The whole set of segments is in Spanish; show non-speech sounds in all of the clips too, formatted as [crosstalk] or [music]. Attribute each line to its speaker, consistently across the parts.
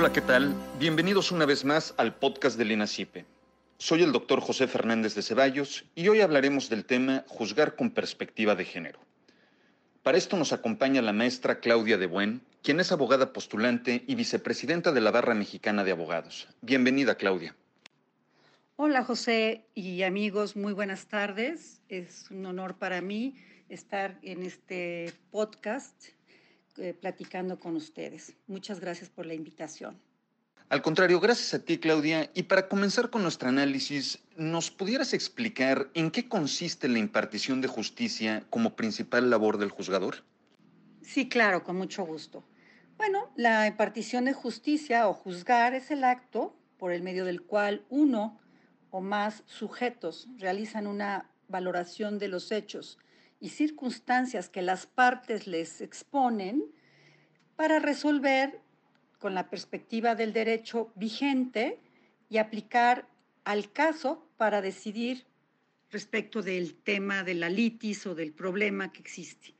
Speaker 1: Hola, ¿qué tal? Bienvenidos una vez más al podcast del INACIPE. Soy el doctor José Fernández de Ceballos y hoy hablaremos del tema juzgar con perspectiva de género. Para esto nos acompaña la maestra Claudia de Buen, quien es abogada postulante y vicepresidenta de la Barra Mexicana de Abogados. Bienvenida, Claudia.
Speaker 2: Hola, José y amigos, muy buenas tardes. Es un honor para mí estar en este podcast eh, platicando con ustedes. Muchas gracias por la invitación.
Speaker 1: Al contrario, gracias a ti, Claudia. Y para comenzar con nuestro análisis, ¿nos pudieras explicar en qué consiste la impartición de justicia como principal labor del juzgador?
Speaker 2: Sí, claro, con mucho gusto. Bueno, la impartición de justicia o juzgar es el acto por el medio del cual uno o más sujetos realizan una valoración de los hechos y circunstancias que las partes les exponen para resolver con la perspectiva del derecho vigente y aplicar al caso para decidir respecto del tema de la litis o del problema que existe.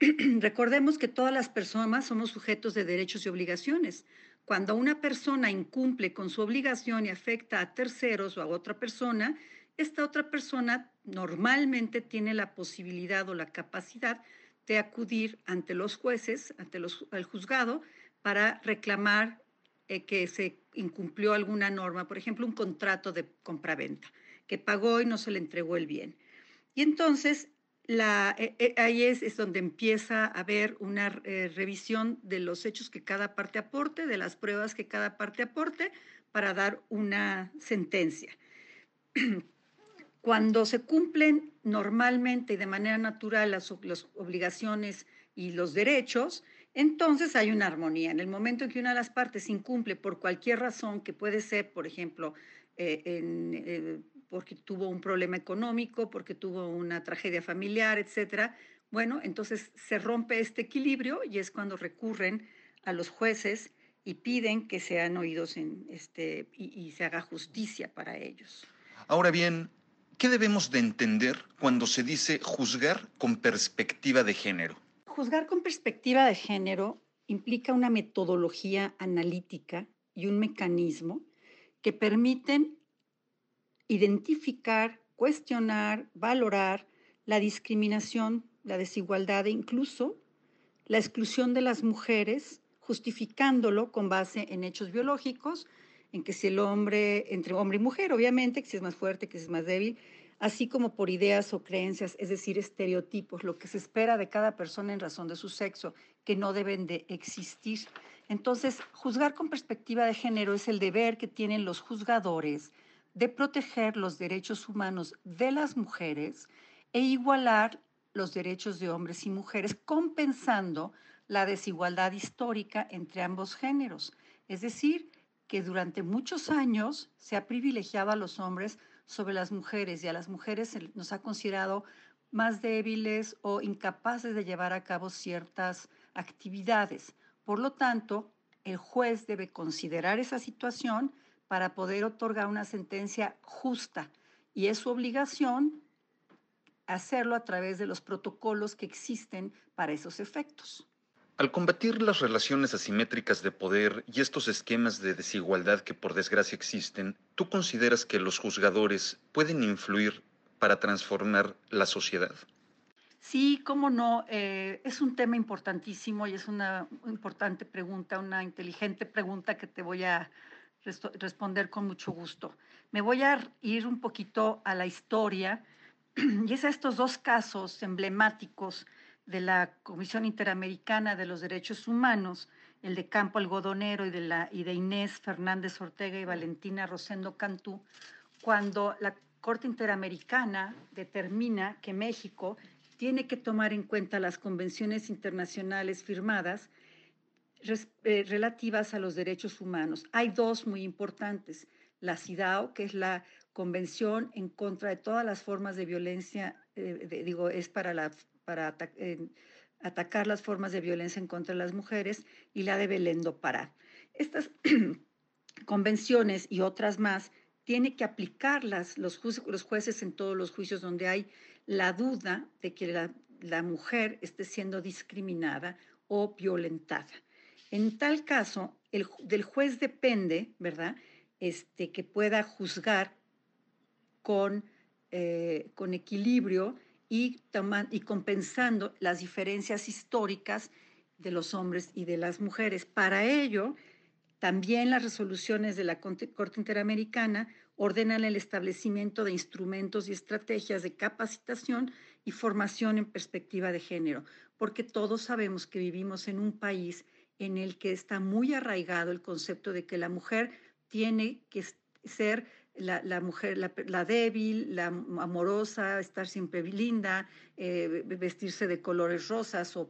Speaker 2: [clears throat] Recordemos que todas las personas somos sujetos de derechos y obligaciones. Cuando una persona incumple con su obligación y afecta a terceros o a otra persona, esta otra persona normalmente tiene la posibilidad o la capacidad de acudir ante los jueces, ante los, el juzgado, para reclamar eh, que se incumplió alguna norma, por ejemplo, un contrato de compraventa, que pagó y no se le entregó el bien. Y entonces eh, eh, ahí es, es, donde empieza a haber una revisión de los hechos que cada parte aporte, de las pruebas que cada parte aporte, para dar una sentencia. [clears throat] Cuando se cumplen normalmente y de manera natural las, las obligaciones y los derechos, entonces hay una armonía. En el momento en que una de las partes incumple por cualquier razón, que puede ser, por ejemplo, eh, eh, porque tuvo un problema económico, porque tuvo una tragedia familiar, etcétera, bueno, entonces se rompe este equilibrio y es cuando recurren a los jueces y piden que sean oídos en este, y, y se haga justicia para ellos.
Speaker 1: Ahora bien, ¿qué debemos de entender cuando se dice juzgar con perspectiva de género?
Speaker 2: Juzgar con perspectiva de género implica una metodología analítica y un mecanismo que permiten identificar, cuestionar, valorar la discriminación, la desigualdad e incluso la exclusión de las mujeres, justificándolo con base en hechos biológicos, en que si el hombre, entre hombre y mujer, obviamente, que si es más fuerte, que si es más débil, así como por ideas o creencias, es decir, estereotipos, lo que se espera de cada persona en razón de su sexo, que no deben de existir. Entonces, juzgar con perspectiva de género es el deber que tienen los juzgadores de proteger los derechos humanos de las mujeres e igualar los derechos de hombres y mujeres, compensando la desigualdad histórica entre ambos géneros. Es decir, que durante muchos años se ha privilegiado a los hombres sobre las mujeres y a las mujeres nos ha considerado más débiles o incapaces de llevar a cabo ciertas actividades. Por lo tanto, el juez debe considerar esa situación para poder otorgar una sentencia justa y es su obligación hacerlo a través de los protocolos que existen para esos efectos.
Speaker 1: Al combatir las relaciones asimétricas de poder y estos esquemas de desigualdad que por desgracia existen, ¿tú consideras que los juzgadores pueden influir para transformar la sociedad?
Speaker 2: Sí, cómo no. Eh, es un tema importantísimo y es una importante pregunta, una inteligente pregunta que te voy a responder con mucho gusto. Me voy a ir un poquito a la historia [clears throat] y es a estos dos casos emblemáticos de la Comisión Interamericana de los Derechos Humanos, el de Campo Algodonero y de, Inés Fernández Ortega y Valentina Rosendo Cantú, cuando la Corte Interamericana determina que México tiene que tomar en cuenta las convenciones internacionales firmadas eh, relativas a los derechos humanos. Hay dos muy importantes. La CIDAO, que es la Convención en contra de todas las formas de violencia, eh, digo, es para la para atacar las formas de violencia en contra de las mujeres y la de Belén do. Estas [clears throat] convenciones y otras más tiene que aplicarlas los, los, jueces en todos los juicios donde hay la duda de que la, la mujer esté siendo discriminada o violentada. En tal caso, del juez depende, ¿verdad? Este, que pueda juzgar con, eh, con equilibrio y, compensando las diferencias históricas de los hombres y de las mujeres. Para ello, también las resoluciones de la Corte Interamericana ordenan el establecimiento de instrumentos y estrategias de capacitación y formación en perspectiva de género, porque todos sabemos que vivimos en un país en el que está muy arraigado el concepto de que la mujer tiene que ser la, mujer, la, débil, la amorosa, estar siempre linda, eh, vestirse de colores rosas o,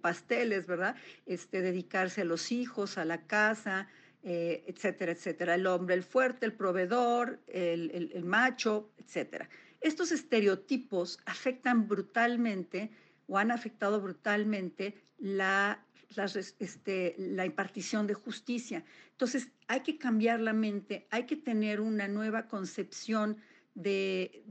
Speaker 2: pasteles, ¿verdad? Este, dedicarse a los hijos, a la casa, eh, etcétera, etcétera. El hombre, el fuerte, el proveedor, el, el macho, etcétera. Estos estereotipos afectan brutalmente o han afectado brutalmente la este, la impartición de justicia. Entonces, hay que cambiar la mente, hay que tener una nueva concepción de,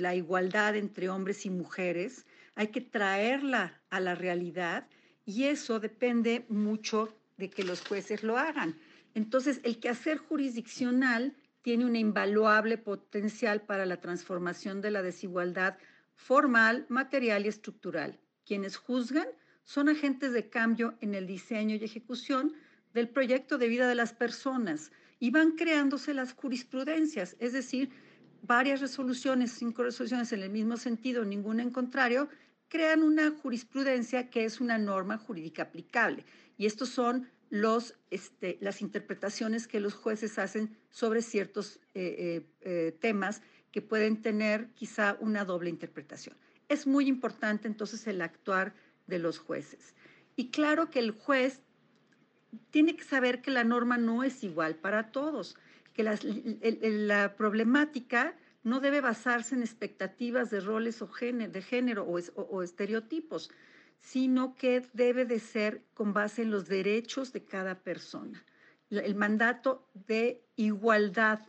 Speaker 2: la igualdad entre hombres y mujeres, hay que traerla a la realidad y eso depende mucho de que los jueces lo hagan. Entonces, el quehacer jurisdiccional tiene un invaluable potencial para la transformación de la desigualdad formal, material y estructural. Quienes juzgan son agentes de cambio en el diseño y ejecución del proyecto de vida de las personas y van creándose las jurisprudencias, es decir, varias resoluciones, cinco resoluciones en el mismo sentido, ninguna en contrario, crean una jurisprudencia que es una norma jurídica aplicable. Y estos son los, este, las interpretaciones que los jueces hacen sobre ciertos eh, eh, eh, temas que pueden tener quizá una doble interpretación. Es muy importante entonces el actuar de los jueces. Y claro que el juez tiene que saber que la norma no es igual para todos, que la problemática no debe basarse en expectativas de roles o género, de género o, estereotipos, sino que debe de ser con base en los derechos de cada persona. El mandato de igualdad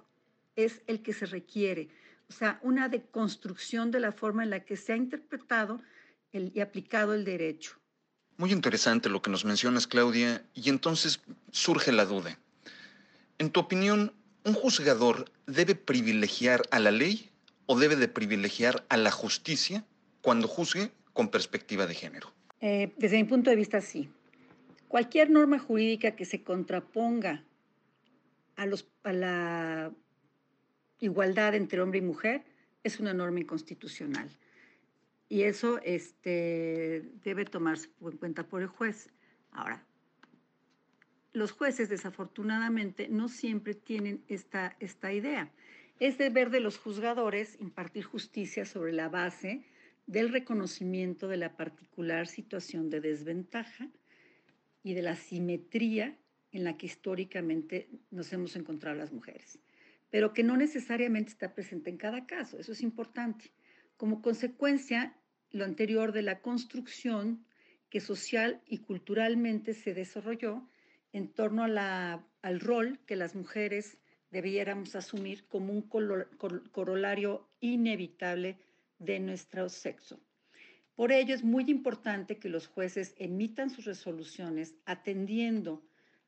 Speaker 2: es el que se requiere, o sea, una deconstrucción de la forma en la que se ha interpretado y aplicado el derecho.
Speaker 1: Muy interesante lo que nos mencionas, Claudia, y entonces surge la duda. En tu opinión, ¿un juzgador debe privilegiar a la ley o debe de privilegiar a la justicia cuando juzgue con perspectiva de género?
Speaker 2: Eh, desde mi punto de vista, sí. Cualquier norma jurídica que se contraponga a, los, a la igualdad entre hombre y mujer es una norma inconstitucional y eso este, debe tomarse en cuenta por el juez. Ahora, los jueces desafortunadamente no siempre tienen esta, esta idea. Es deber de los juzgadores impartir justicia sobre la base del reconocimiento de la particular situación de desventaja y de la simetría en la que históricamente nos hemos encontrado las mujeres, pero que no necesariamente está presente en cada caso, eso es importante como consecuencia lo anterior de la construcción que social y culturalmente se desarrolló en torno al rol que las mujeres debiéramos asumir como un corolario inevitable de nuestro sexo. Por ello es muy importante que los jueces emitan sus resoluciones atendiendo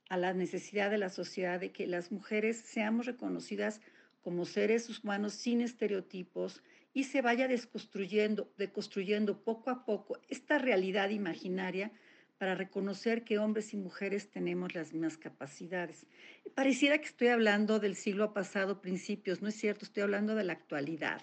Speaker 2: a la necesidad de la sociedad de que las mujeres seamos reconocidas como seres humanos sin estereotipos, y se vaya desconstruyendo, deconstruyendo poco a poco esta realidad imaginaria para reconocer que hombres y mujeres tenemos las mismas capacidades. Pareciera que estoy hablando del siglo pasado, principios, no es cierto, estoy hablando de la actualidad.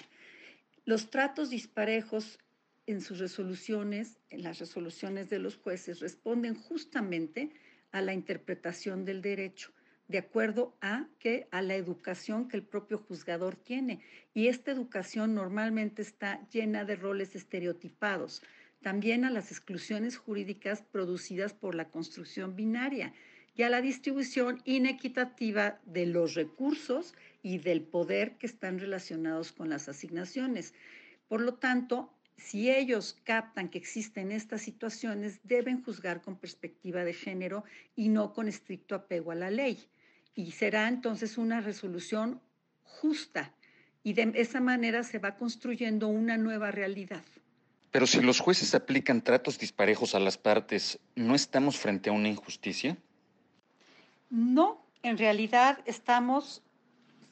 Speaker 2: Los tratos disparejos en sus resoluciones, en las resoluciones de los jueces, responden justamente a la interpretación del derecho de acuerdo a que a la educación que el propio juzgador tiene y esta educación normalmente está llena de roles estereotipados, también a las exclusiones jurídicas producidas por la construcción binaria y a la distribución inequitativa de los recursos y del poder que están relacionados con las asignaciones. Por lo tanto, si ellos captan que existen estas situaciones, deben juzgar con perspectiva de género y no con estricto apego a la ley y será entonces una resolución justa y de esa manera se va construyendo una nueva realidad.
Speaker 1: Pero si los jueces aplican tratos disparejos a las partes, ¿no estamos frente a una injusticia?
Speaker 2: No, en realidad estamos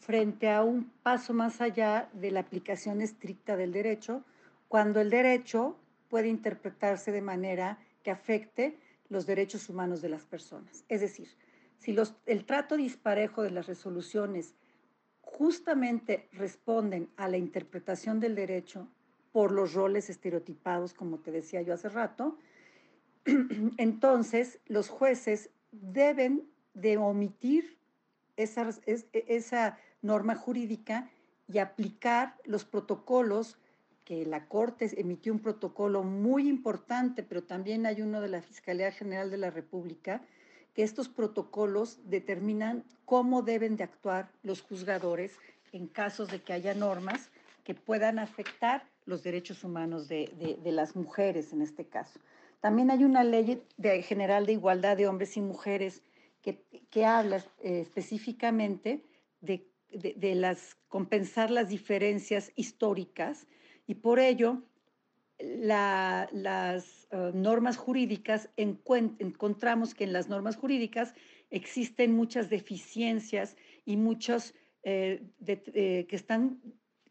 Speaker 2: frente a un paso más allá de la aplicación estricta del derecho, cuando el derecho puede interpretarse de manera que afecte los derechos humanos de las personas. Es decir, si el trato disparejo de las resoluciones justamente responden a la interpretación del derecho por los roles estereotipados, como te decía yo hace rato, [clears throat] entonces los jueces deben de omitir esa, esa norma jurídica y aplicar los protocolos que la Corte emitió un protocolo muy importante, pero también hay uno de la Fiscalía General de la República, que estos protocolos determinan cómo deben de actuar los juzgadores en casos de que haya normas que puedan afectar los derechos humanos de, las mujeres en este caso. También hay una ley general de igualdad de hombres y mujeres que, habla eh, específicamente de, las, compensar las diferencias históricas y por ello las eh, normas jurídicas, encontramos que en las normas jurídicas existen muchas deficiencias y muchos eh, que están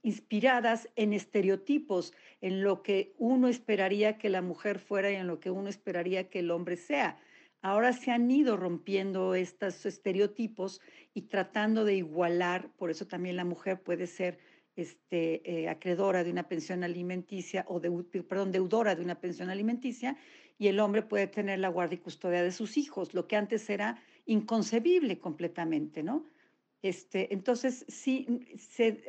Speaker 2: inspiradas en estereotipos, en lo que uno esperaría que la mujer fuera y en lo que uno esperaría que el hombre sea. Ahora se han ido rompiendo estos estereotipos y tratando de igualar, por eso también la mujer puede ser este, eh, acreedora de una pensión alimenticia o perdón, deudora de una pensión alimenticia y el hombre puede tener la guardia y custodia de sus hijos, lo que antes era inconcebible completamente, ¿no? Este, entonces, sí, se,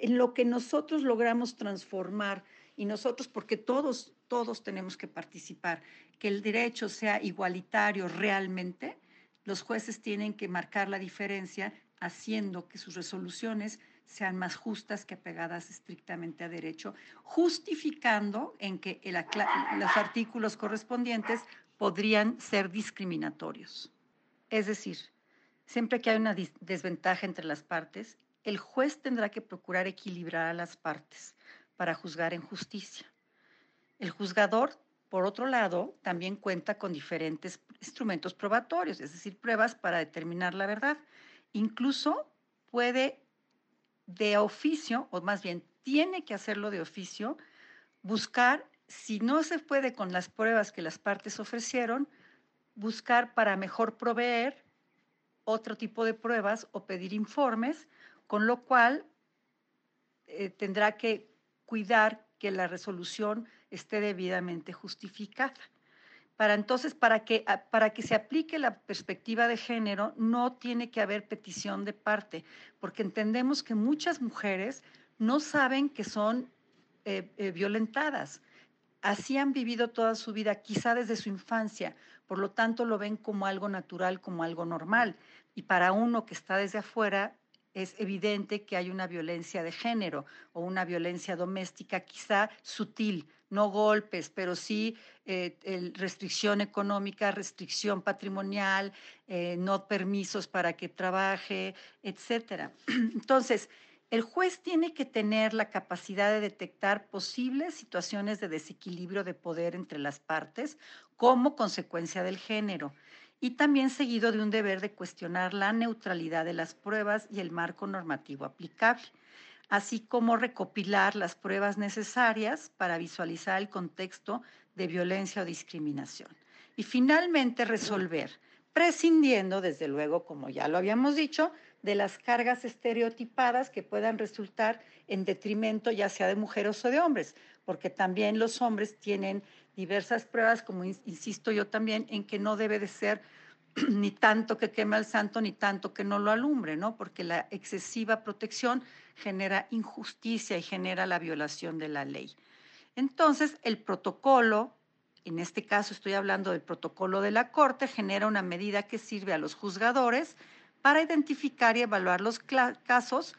Speaker 2: en lo que nosotros logramos transformar y nosotros, porque todos, todos tenemos que participar, que el derecho sea igualitario realmente, los jueces tienen que marcar la diferencia haciendo que sus resoluciones sean más justas que apegadas estrictamente a derecho, justificando en que los artículos correspondientes podrían ser discriminatorios. Es decir, siempre que hay una desventaja entre las partes, el juez tendrá que procurar equilibrar a las partes para juzgar en justicia. El juzgador, por otro lado, también cuenta con diferentes instrumentos probatorios, es decir, pruebas para determinar la verdad. Incluso puede de oficio, o más bien tiene que hacerlo de oficio, buscar, si no se puede con las pruebas que las partes ofrecieron, buscar para mejor proveer otro tipo de pruebas o pedir informes con lo cual eh, tendrá que cuidar que la resolución esté debidamente justificada. Para entonces, para que, ah, para que se aplique la perspectiva de género, no tiene que haber petición de parte, porque entendemos que muchas mujeres no saben que son eh, eh, violentadas. Así han vivido toda su vida, quizá desde su infancia, por lo tanto lo ven como algo natural, como algo normal. Y para uno que está desde afuera, es evidente que hay una violencia de género o una violencia doméstica quizá sutil, no golpes, pero sí eh, restricción económica, restricción patrimonial, eh, no permisos para que trabaje, etcétera. [clears throat] Entonces, el juez tiene que tener la capacidad de detectar posibles situaciones de desequilibrio de poder entre las partes como consecuencia del género y también seguido de un deber de cuestionar la neutralidad de las pruebas y el marco normativo aplicable, así como recopilar las pruebas necesarias para visualizar el contexto de violencia o discriminación. Y finalmente resolver, prescindiendo, desde luego, como ya lo habíamos dicho, de las cargas estereotipadas que puedan resultar en detrimento ya sea de mujeres o de hombres, porque también los hombres tienen diversas pruebas, como insisto yo también, en que no debe de ser [clears throat] ni tanto que queme al santo, ni tanto que no lo alumbre, ¿no? Porque la excesiva protección genera injusticia y genera la violación de la ley. Entonces, el protocolo, en este caso estoy hablando del protocolo de la Corte, genera una medida que sirve a los juzgadores para identificar y evaluar los casos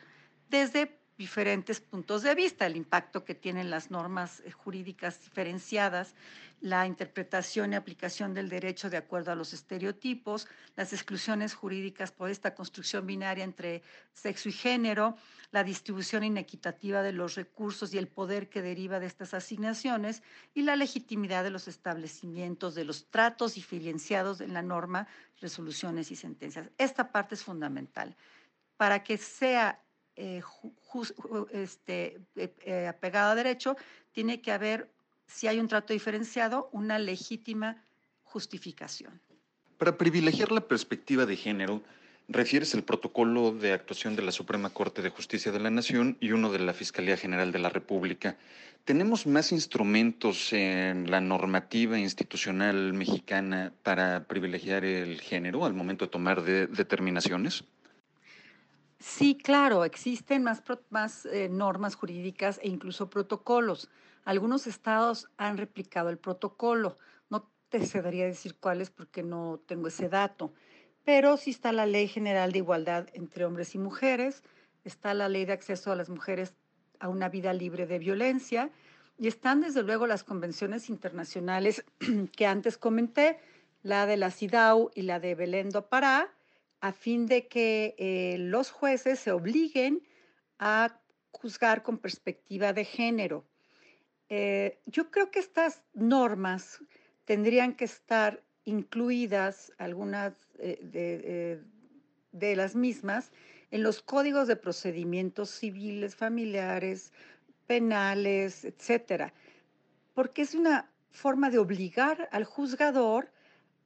Speaker 2: desde diferentes puntos de vista, el impacto que tienen las normas eh, jurídicas diferenciadas, la interpretación y aplicación del derecho de acuerdo a los estereotipos, las exclusiones jurídicas por esta construcción binaria entre sexo y género, la distribución inequitativa de los recursos y el poder que deriva de estas asignaciones y la legitimidad de los establecimientos, de los tratos diferenciados en la norma, resoluciones y sentencias. Esta parte es fundamental. Para que sea eh, este, eh, eh, apegado a derecho, tiene que haber, si hay un trato diferenciado, una legítima justificación.
Speaker 1: Para privilegiar la perspectiva de género, refieres el protocolo de actuación de la Suprema Corte de Justicia de la Nación y uno de la Fiscalía General de la República. ¿Tenemos más instrumentos en la normativa institucional mexicana para privilegiar el género al momento de tomar determinaciones?
Speaker 2: Sí, claro, existen más, más eh, normas jurídicas e incluso protocolos. Algunos estados han replicado el protocolo. No te cedería decir cuáles porque no tengo ese dato. Pero sí está la Ley General de Igualdad entre Hombres y Mujeres, está la Ley de Acceso a las Mujeres a una Vida Libre de Violencia y están desde luego las convenciones internacionales [clears throat] que antes comenté, la de la CIDAU y la de Belén do Pará, a fin de que eh, los jueces se obliguen a juzgar con perspectiva de género. Eh, yo creo que estas normas tendrían que estar incluidas, algunas eh, de, las mismas, en los códigos de procedimientos civiles, familiares, penales, etcétera, porque es una forma de obligar al juzgador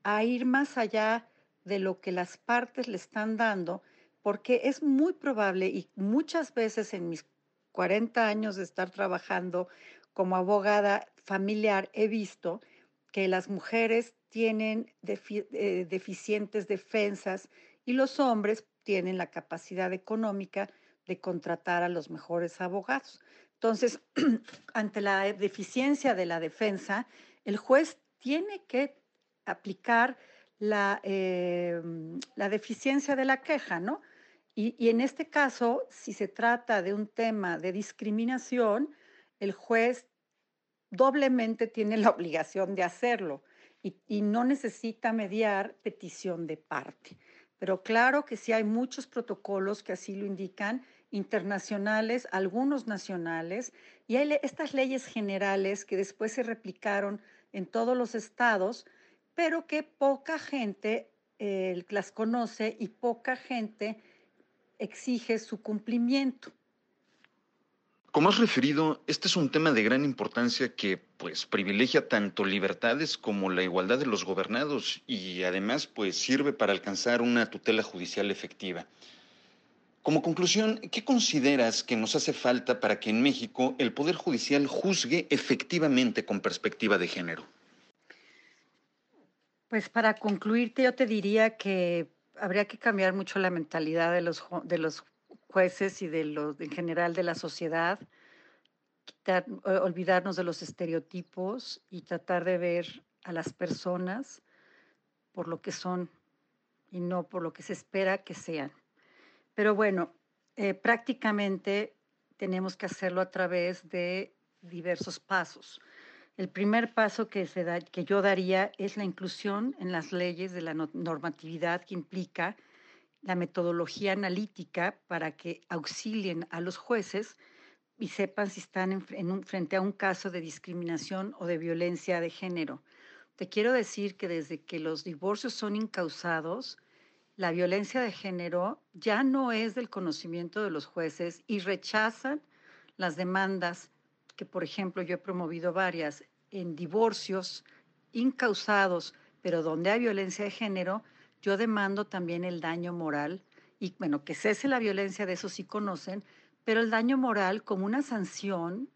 Speaker 2: a ir más allá de lo que las partes le están dando, porque es muy probable y muchas veces en mis 40 años de estar trabajando como abogada familiar he visto que las mujeres tienen eh, deficientes defensas y los hombres tienen la capacidad económica de contratar a los mejores abogados. Entonces, [clears throat] ante la deficiencia de la defensa, el juez tiene que aplicar la, em, la deficiencia de la queja, ¿no? Y, en este caso, si se trata de un tema de discriminación, el juez doblemente tiene la obligación de hacerlo y, y no necesita mediar petición de parte. Pero claro que sí hay muchos protocolos que así lo indican, internacionales, algunos nacionales, y hay estas leyes generales que después se replicaron en todos los estados, pero que poca gente eh, las conoce y poca gente exige su cumplimiento.
Speaker 1: Como has referido, este es un tema de gran importancia que pues privilegia tanto libertades como la igualdad de los gobernados y además pues sirve para alcanzar una tutela judicial efectiva. Como conclusión, ¿qué consideras que nos hace falta para que en México el Poder Judicial juzgue efectivamente con perspectiva de género?
Speaker 2: Pues para concluirte, yo te diría que habría que cambiar mucho la mentalidad de los, de los jueces y de los, en general de la sociedad, olvidarnos de los estereotipos y tratar de ver a las personas por lo que son y no por lo que se espera que sean. Pero bueno, eh, prácticamente tenemos que hacerlo a través de diversos pasos. El primer paso que, se da, que yo daría es la inclusión en las leyes de la normatividad que implica la metodología analítica para que auxilien a los jueces y sepan si están en, frente a un caso de discriminación o de violencia de género. Te quiero decir que desde que los divorcios son incausados, la violencia de género ya no es del conocimiento de los jueces y rechazan las demandas que, por ejemplo, yo he promovido varias en divorcios incausados, pero donde hay violencia de género, yo demando también el daño moral y, bueno, que cese la violencia, de eso sí conocen, pero el daño moral como una sanción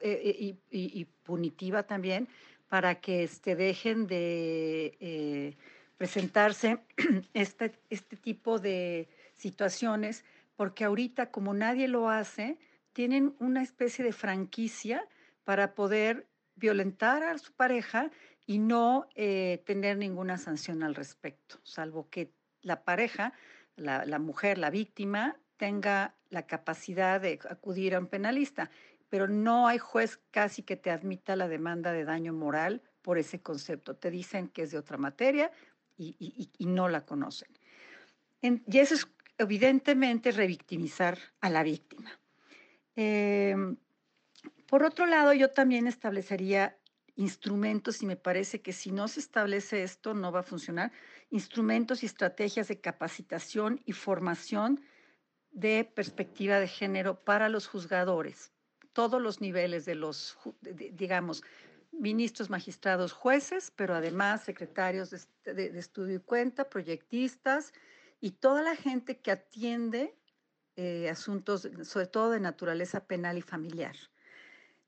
Speaker 2: eh, eh, y, punitiva también para que este, dejen de eh, presentarse [clears throat] este, este tipo de situaciones, porque ahorita como nadie lo hace, tienen una especie de franquicia para poder violentar a su pareja y no eh, tener ninguna sanción al respecto, salvo que la pareja, la, mujer, la víctima, tenga la capacidad de acudir a un penalista, pero no hay juez casi que te admita la demanda de daño moral por ese concepto. Te dicen que es de otra materia y, no la conocen. y eso es evidentemente revictimizar a la víctima. Em, por otro lado, yo también establecería instrumentos y me parece que si no se establece esto no va a funcionar, instrumentos y estrategias de capacitación y formación de perspectiva de género para los juzgadores, todos los niveles de los, digamos, ministros, magistrados, jueces, pero además secretarios de, estudio y cuenta, proyectistas y toda la gente que atiende eh, asuntos, sobre todo de naturaleza penal y familiar.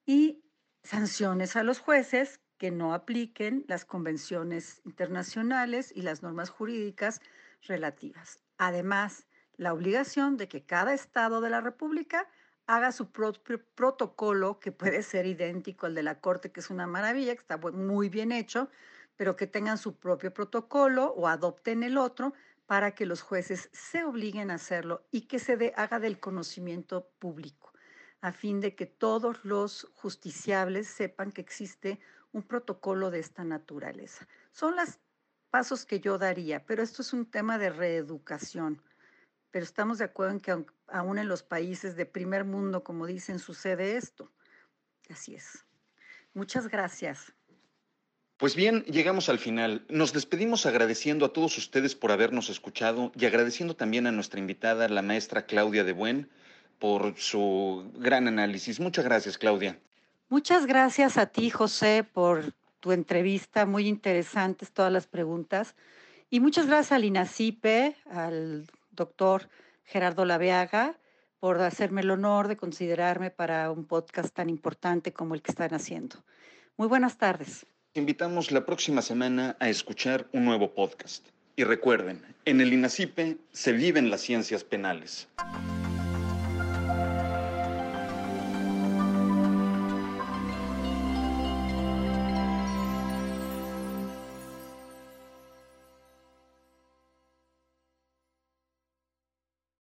Speaker 2: Y sanciones a los jueces que no apliquen las convenciones internacionales y las normas jurídicas relativas. Además, la obligación de que cada estado de la República haga su propio protocolo, que puede ser idéntico al de la Corte, que es una maravilla, que está muy bien hecho, pero que tengan su propio protocolo o adopten el otro para que los jueces se obliguen a hacerlo y que se haga del conocimiento público, a fin de que todos los justiciables sepan que existe un protocolo de esta naturaleza. Son los pasos que yo daría, pero esto es un tema de reeducación pero estamos de acuerdo en que aún en los países de primer mundo, como dicen, sucede esto. Así es. Muchas gracias.
Speaker 1: Pues bien, llegamos al final. Nos despedimos agradeciendo a todos ustedes por habernos escuchado y agradeciendo también a nuestra invitada, la maestra Claudia de Buen, por su gran análisis. Muchas gracias, Claudia.
Speaker 2: Muchas gracias a ti, José, por tu entrevista. Muy interesantes todas las preguntas. Y muchas gracias al INACIPE, al doctor Gerardo Laveaga por hacerme el honor de considerarme para un podcast tan importante como el que están haciendo. Muy buenas tardes.
Speaker 1: Invitamos la próxima semana a escuchar un nuevo podcast. Y recuerden, en el INACIPE se viven las ciencias penales.